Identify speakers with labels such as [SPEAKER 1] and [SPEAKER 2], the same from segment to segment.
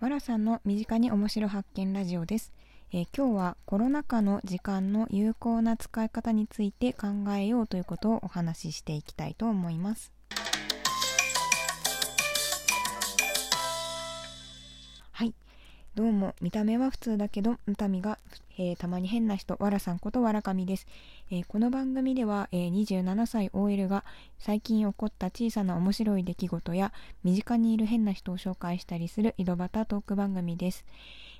[SPEAKER 1] わらさんの身近に面白発見ラジオです、えー、今日はコロナ禍の時間の有効な使い方について考えようということをお話ししていきたいと思います。どうも見た目は普通だけど見が、えー、たまに変な人わらさんことわらかみです、えー、この番組では、えー、27歳 OL が最近起こった小さな面白い出来事や身近にいる変な人を紹介したりする井戸端トーク番組です、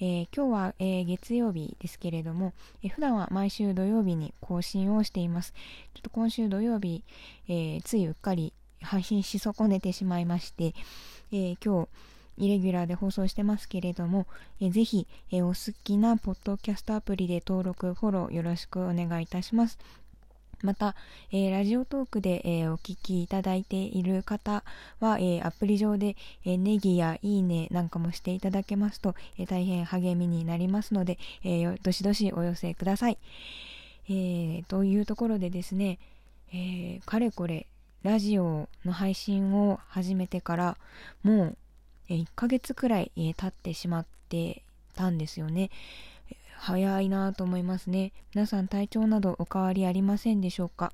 [SPEAKER 1] え今日は、え月曜日ですけれども、え普段は毎週土曜日に更新をしています。ちょっと今週土曜日、えついうっかり配信し損ねてしまいまして、え今日イレギュラーで放送してますけれども、えぜひ、えお好きなポッドキャストアプリで登録、フォローよろしくお願いいたします。また、えー、ラジオトークで、えー、お聞きいただいている方は、えー、アプリ上で、えネギやいいねなんかもしていただけますと、え大変励みになりますので、えどしどしお寄せください。えというところでですね、えかれこれラジオの配信を始めてからもう1ヶ月くらい、え経ってしまってたんですよね。早いなと思いますね。皆さん体調などお変わりありませんでしょうか？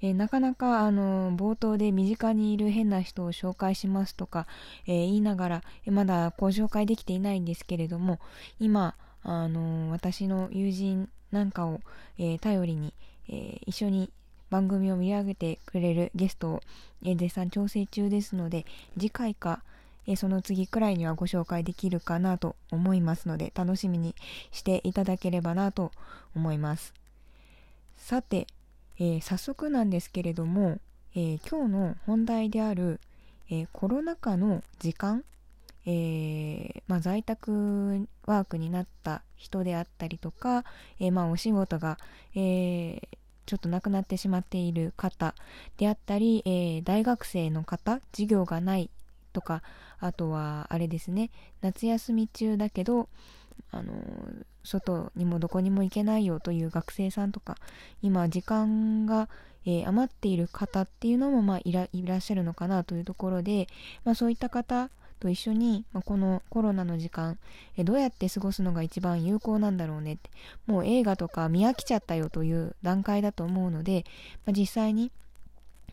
[SPEAKER 1] えなかなかあの冒頭で身近にいる変な人を紹介しますとか、え、言いながら、まだご紹介できていないんですけれども今あの私の友人なんかを、え、頼りに、え一緒に番組を見上げてくれるゲストを、絶賛調整中ですので次回かえその次くらいにはご紹介できるかなと思いますので楽しみにしていただければなと思います。さて、えー、早速なんですけれども、えー、今日の本題である、えー、コロナ禍の時間、えまあ、在宅ワークになった人であったりとか、えまあ、お仕事が、えちょっと亡くなってしまっている方であったり、え大学生の方授業がないとかあとはあれですね夏休み中だけどあの外にもどこにも行けないよという学生さんとか今時間が、えー、余っている方っていうのも、まあ、いらっしゃるのかなというところで、まあ、そういった方と一緒に、まあ、このコロナの時間、えどうやって過ごすのが一番有効なんだろうねってもう映画とか見飽きちゃったよという段階だと思うので、まあ、実際に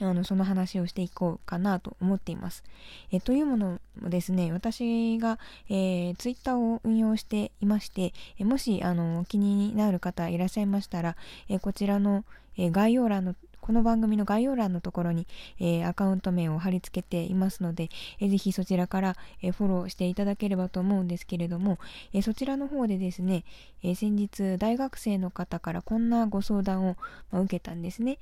[SPEAKER 1] あのその話をしていこうかなと思っています。えというものもですね、私が、えー、ツイッターを運用していまして、えもしあの気になる方いらっしゃいましたら、えこちらの、え概要欄のこの番組の概要欄のところに、えー、アカウント名を貼り付けていますので、えー、ぜひそちらから、えー、フォローしていただければと思うんですけれども、えそちらの方でですね、え先日大学生の方からこんなご相談を、まあ、受けたんですね。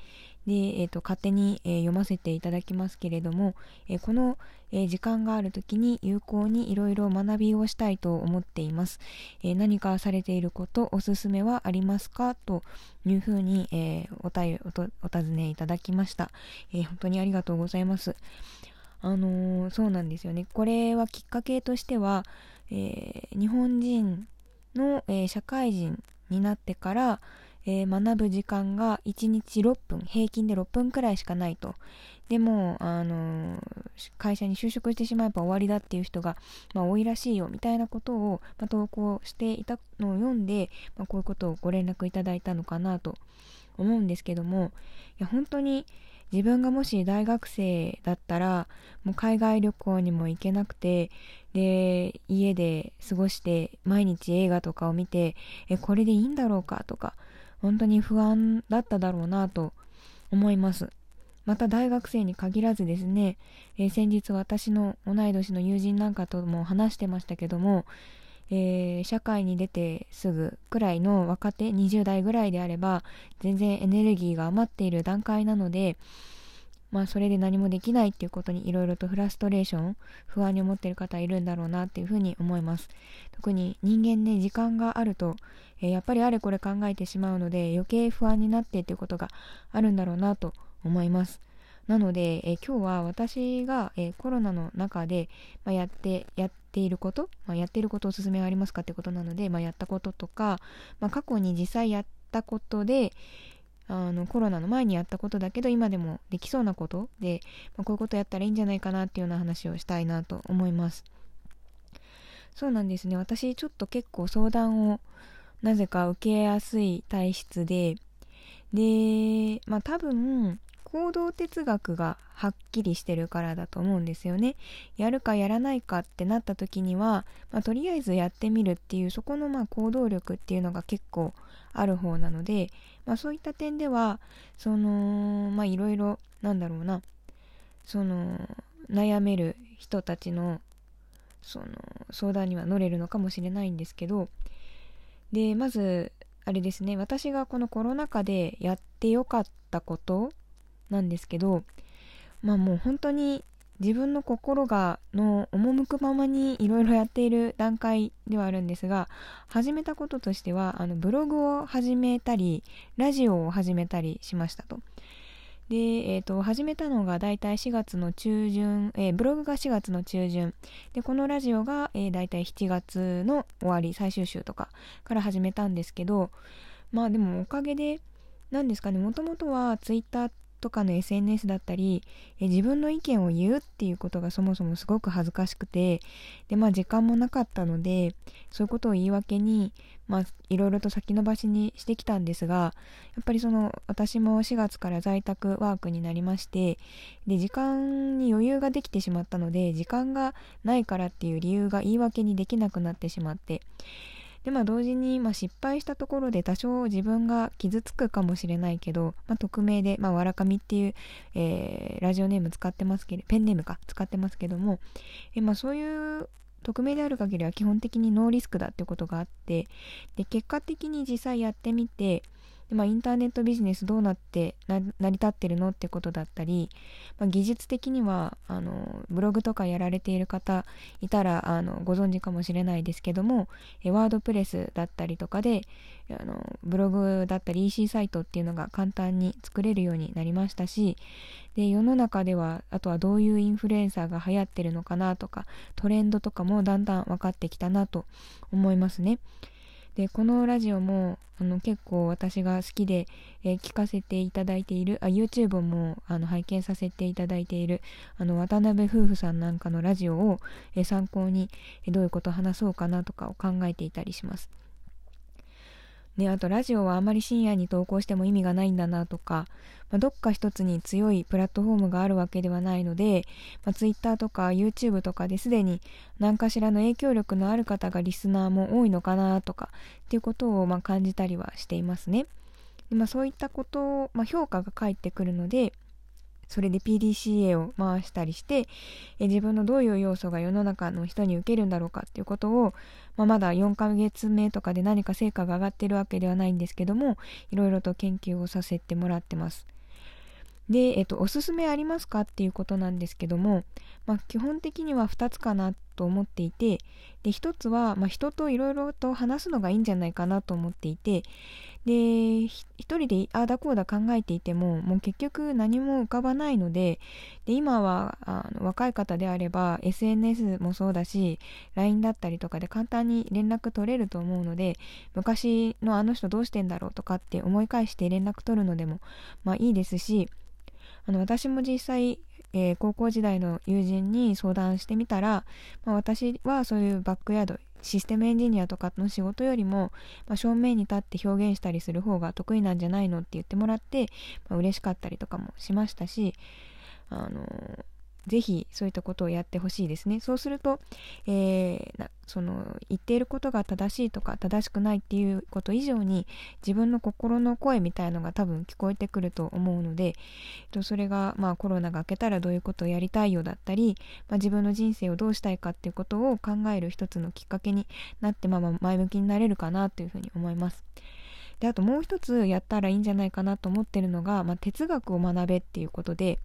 [SPEAKER 1] で、えーと、勝手に、え読ませていただきますけれども、えこの、え時間がある時に有効にいろいろ学びをしたいと思っています、え何かされていることおすすめはありますか？というふうに、えおたおお尋ねいただきました、え本当にありがとうございます。あの、そうなんですよね。これはきっかけとしては、え、日本人の、え、社会人になってから、え学ぶ時間が1日6分平均で6分くらいしかないと。でも、あの会社に就職してしまえば終わりだっていう人が、まあ、多いらしいよみたいなことを、まあ、投稿していたのを読んで、まあ、こういうことをご連絡いただいたのかなと思うんですけどもいや本当に自分がもし大学生だったらもう海外旅行にも行けなくてで家で過ごして毎日映画とかを見てえこれでいいんだろうかとか本当に不安だっただろうなと思います。また大学生に限らずですね、えー、先日私の同い年の友人なんかとも話してましたけども、えー、社会に出てすぐくらいの若手20代ぐらいであれば全然エネルギーが余っている段階なのでまあそれで何もできないっていうことにいろいろとフラストレーション不安に思っている方いるんだろうなっていうふうに思います特に人間ね時間があると、えー、やっぱりあれこれ考えてしまうので余計不安になってっていうことがあるんだろうなと思います。なので、え今日は私が、えコロナの中で、まあ、やってやっていること、まあ、やっていることおすすめはありますかってことなので、まあ、やったこととか、ま過去に実際やったことであのコロナの前にやったことだけど今でもできそうなことで、まこういうことやったらいいんじゃないかなっていうような話をしたいなと思います。そうなんですね私ちょっと結構相談をなぜか受けやすい体質ででまあ多分行動哲学がはっきりしてるからだと思うんですよね。やるかやらないかってなった時には、まあ、とりあえずやってみるっていうそこのま行動力っていうのが結構ある方なので、まあ、そういった点ではそのまあいろいろなんだろうなその悩める人たちのその相談には乗れるのかもしれないんですけどでまずあれですね私がこのコロナ禍でやってよかったことなんですけどまあもう本当に自分の心がの赴くままにいろいろやっている段階ではあるんですが始めたこととしてはあのブログを始めたりラジオを始めたりしましたと。で、えーと、始めたのがだいたい4月の中旬、えー、ブログが4月の中旬でこのラジオが、えー、だいたい7月の終わり最終週とかから始めたんですけどまあでもおかげで何ですかねもともとはツイッターとかの SNS だったりえ自分の意見を言うっていうことがそもそもすごく恥ずかしくてでまあ時間もなかったのでそういうことを言い訳にまあいろいろと先延ばしにしてきたんですがやっぱりその私も4月から在宅ワークになりましてで時間に余裕ができてしまったので時間がないからっていう理由が言い訳にできなくなってしまってでまあ同時に、まあ、失敗したところで多少自分が傷つくかもしれないけど、まあ、匿名で、まあ、わらかみっていう、えー、ラジオネーム使ってますけどペンネームか使ってますけども、えまあ、そういう匿名である限りは基本的にノーリスクだってことがあってで結果的に実際やってみてまあ、インターネットビジネスどうなって成り立ってるのってことだったり、まあ、技術的にはあのブログとかやられている方いたらあのご存知かもしれないですけどもワードプレスだったりとかであのブログだったり EC サイトっていうのが簡単に作れるようになりましたしで世の中ではあとはどういうインフルエンサーが流行ってるのかなとかトレンドとかもだんだん分かってきたなと思いますね。でこのラジオもあの結構私が好きで、えー、聞かせていただいているあ YouTube もあの拝見させていただいているあの渡辺夫婦さんなんかのラジオを、えー、参考に、え、どういうことを話そうかなとかを考えていたりします。ね、あとラジオはあまり深夜に投稿しても意味がないんだなとか、まあ、どっか一つに強いプラットフォームがあるわけではないので、まあ、Twitter とか YouTube とかですでに何かしらの影響力のある方がリスナーも多いのかなとかっていうことをま感じたりはしていますね。でまあ、そういったことを、ま、評価が返ってくるので、それで PDCA を回したりしてえ自分のどういう要素が世の中の人に受けるんだろうかっていうことを、まあ、まだ4ヶ月目とかで何か成果が上がってるわけではないんですけどもいろいろと研究をさせてもらってます。で、えっと、おすすめありますかっていうことなんですけども、まあ、基本的には2つかなっと思っていてで1つは、まあ、人といろいろと話すのがいいんじゃないかなと思っていてで1人でああだこうだ考えていてももう結局何も浮かばないのでで今はあの若い方であれば SNS もそうだし LINE だったりとかで簡単に連絡取れると思うので昔のあの人どうしてんだろうとかって思い返して連絡取るのでもまあいいですしあの私も実際えー、高校時代の友人に相談してみたら、まあ、私はそういうバックヤードシステムエンジニアとかの仕事よりも、まあ、正面に立って表現したりする方が得意なんじゃないのって言ってもらって、まあ、嬉しかったりとかもしましたしあのーぜひそういったことをやってほしいですね。そうすると、えー、その言っていることが正しいとか正しくないっていうこと以上に自分の心の声みたいのが多分聞こえてくると思うので、それがまあコロナが明けたらどういうことをやりたいよだったり、まあ、自分の人生をどうしたいかっていうことを考える一つのきっかけになって、まあ、前向きになれるかなというふうに思います。であともう一つやったらいいんじゃないかなと思ってるのが、まあ、哲学を学べっていうことで、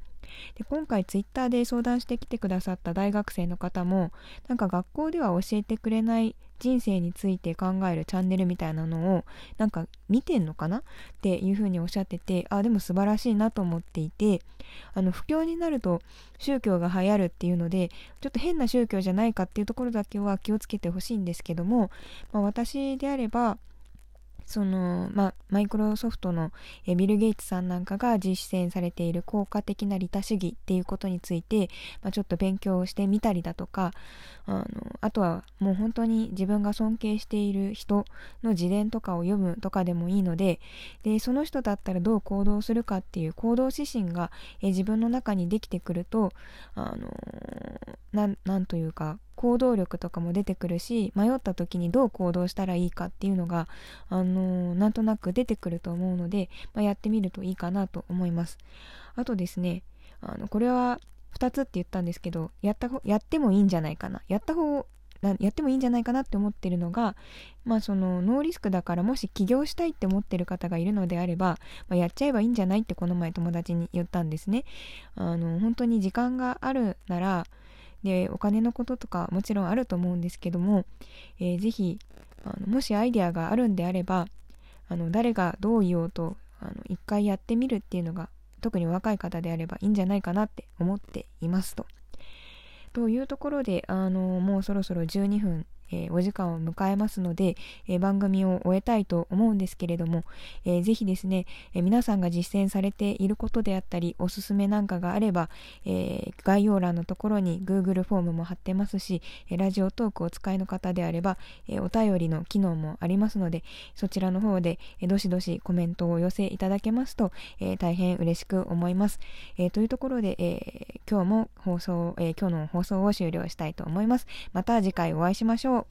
[SPEAKER 1] で今回ツイッターで相談してきてくださった大学生の方もなんか学校では教えてくれない人生について考えるチャンネルみたいなのをなんか見てんのかな？っていうふうにおっしゃっててあでも素晴らしいなと思っていてあの不況になると宗教が流行るっていうのでちょっと変な宗教じゃないかっていうところだけは気をつけてほしいんですけども、まあ、私であればその、まマイクロソフトの、えビル・ゲイツさんなんかが実践されている効果的な利他主義っていうことについて、ま、ちょっと勉強してみたりだとかあのあとはもう本当に自分が尊敬している人の自伝とかを読むとかでもいいのででその人だったらどう行動するかっていう行動指針が、え自分の中にできてくるとあのなんというか行動力とかも出てくるし迷った時にどう行動したらいいかっていうのが、あのー、なんとなく出てくると思うので、まあ、やってみるといいかなと思いますあとですねあのこれは2つって言ったんですけどやったやってもいいんじゃないかなやった方やってもいいんじゃないかなって思ってるのが、まあそのノーリスクだからもし起業したいって思ってる方がいるのであれば、まあ、やっちゃえばいいんじゃないってこの前友達に言ったんですね。あの、本当に時間があるなら、で、お金のこととかもちろんあると思うんですけども、えー、ぜひ、あのもしアイデアがあるんであれば、あの誰がどう言おうとあの一回やってみるっていうのが特に若い方であればいいんじゃないかなって思っていますと。というところで、あのもうそろそろ12分えー、お時間を迎えますので、えー、番組を終えたいと思うんですけれども、えー、ぜひですね、え皆さんが実践されていることであったり、おすすめなんかがあれば、え概要欄のところに Google フォームも貼ってますし、ラジオトークをお使いの方であれば、えお便りの機能もありますので、そちらの方で、えどしどしコメントをお寄せいただけますと、え大変嬉しく思います。えというところで、え今日も放送、え今日の放送を終了したいと思います。また次回お会いしましょう。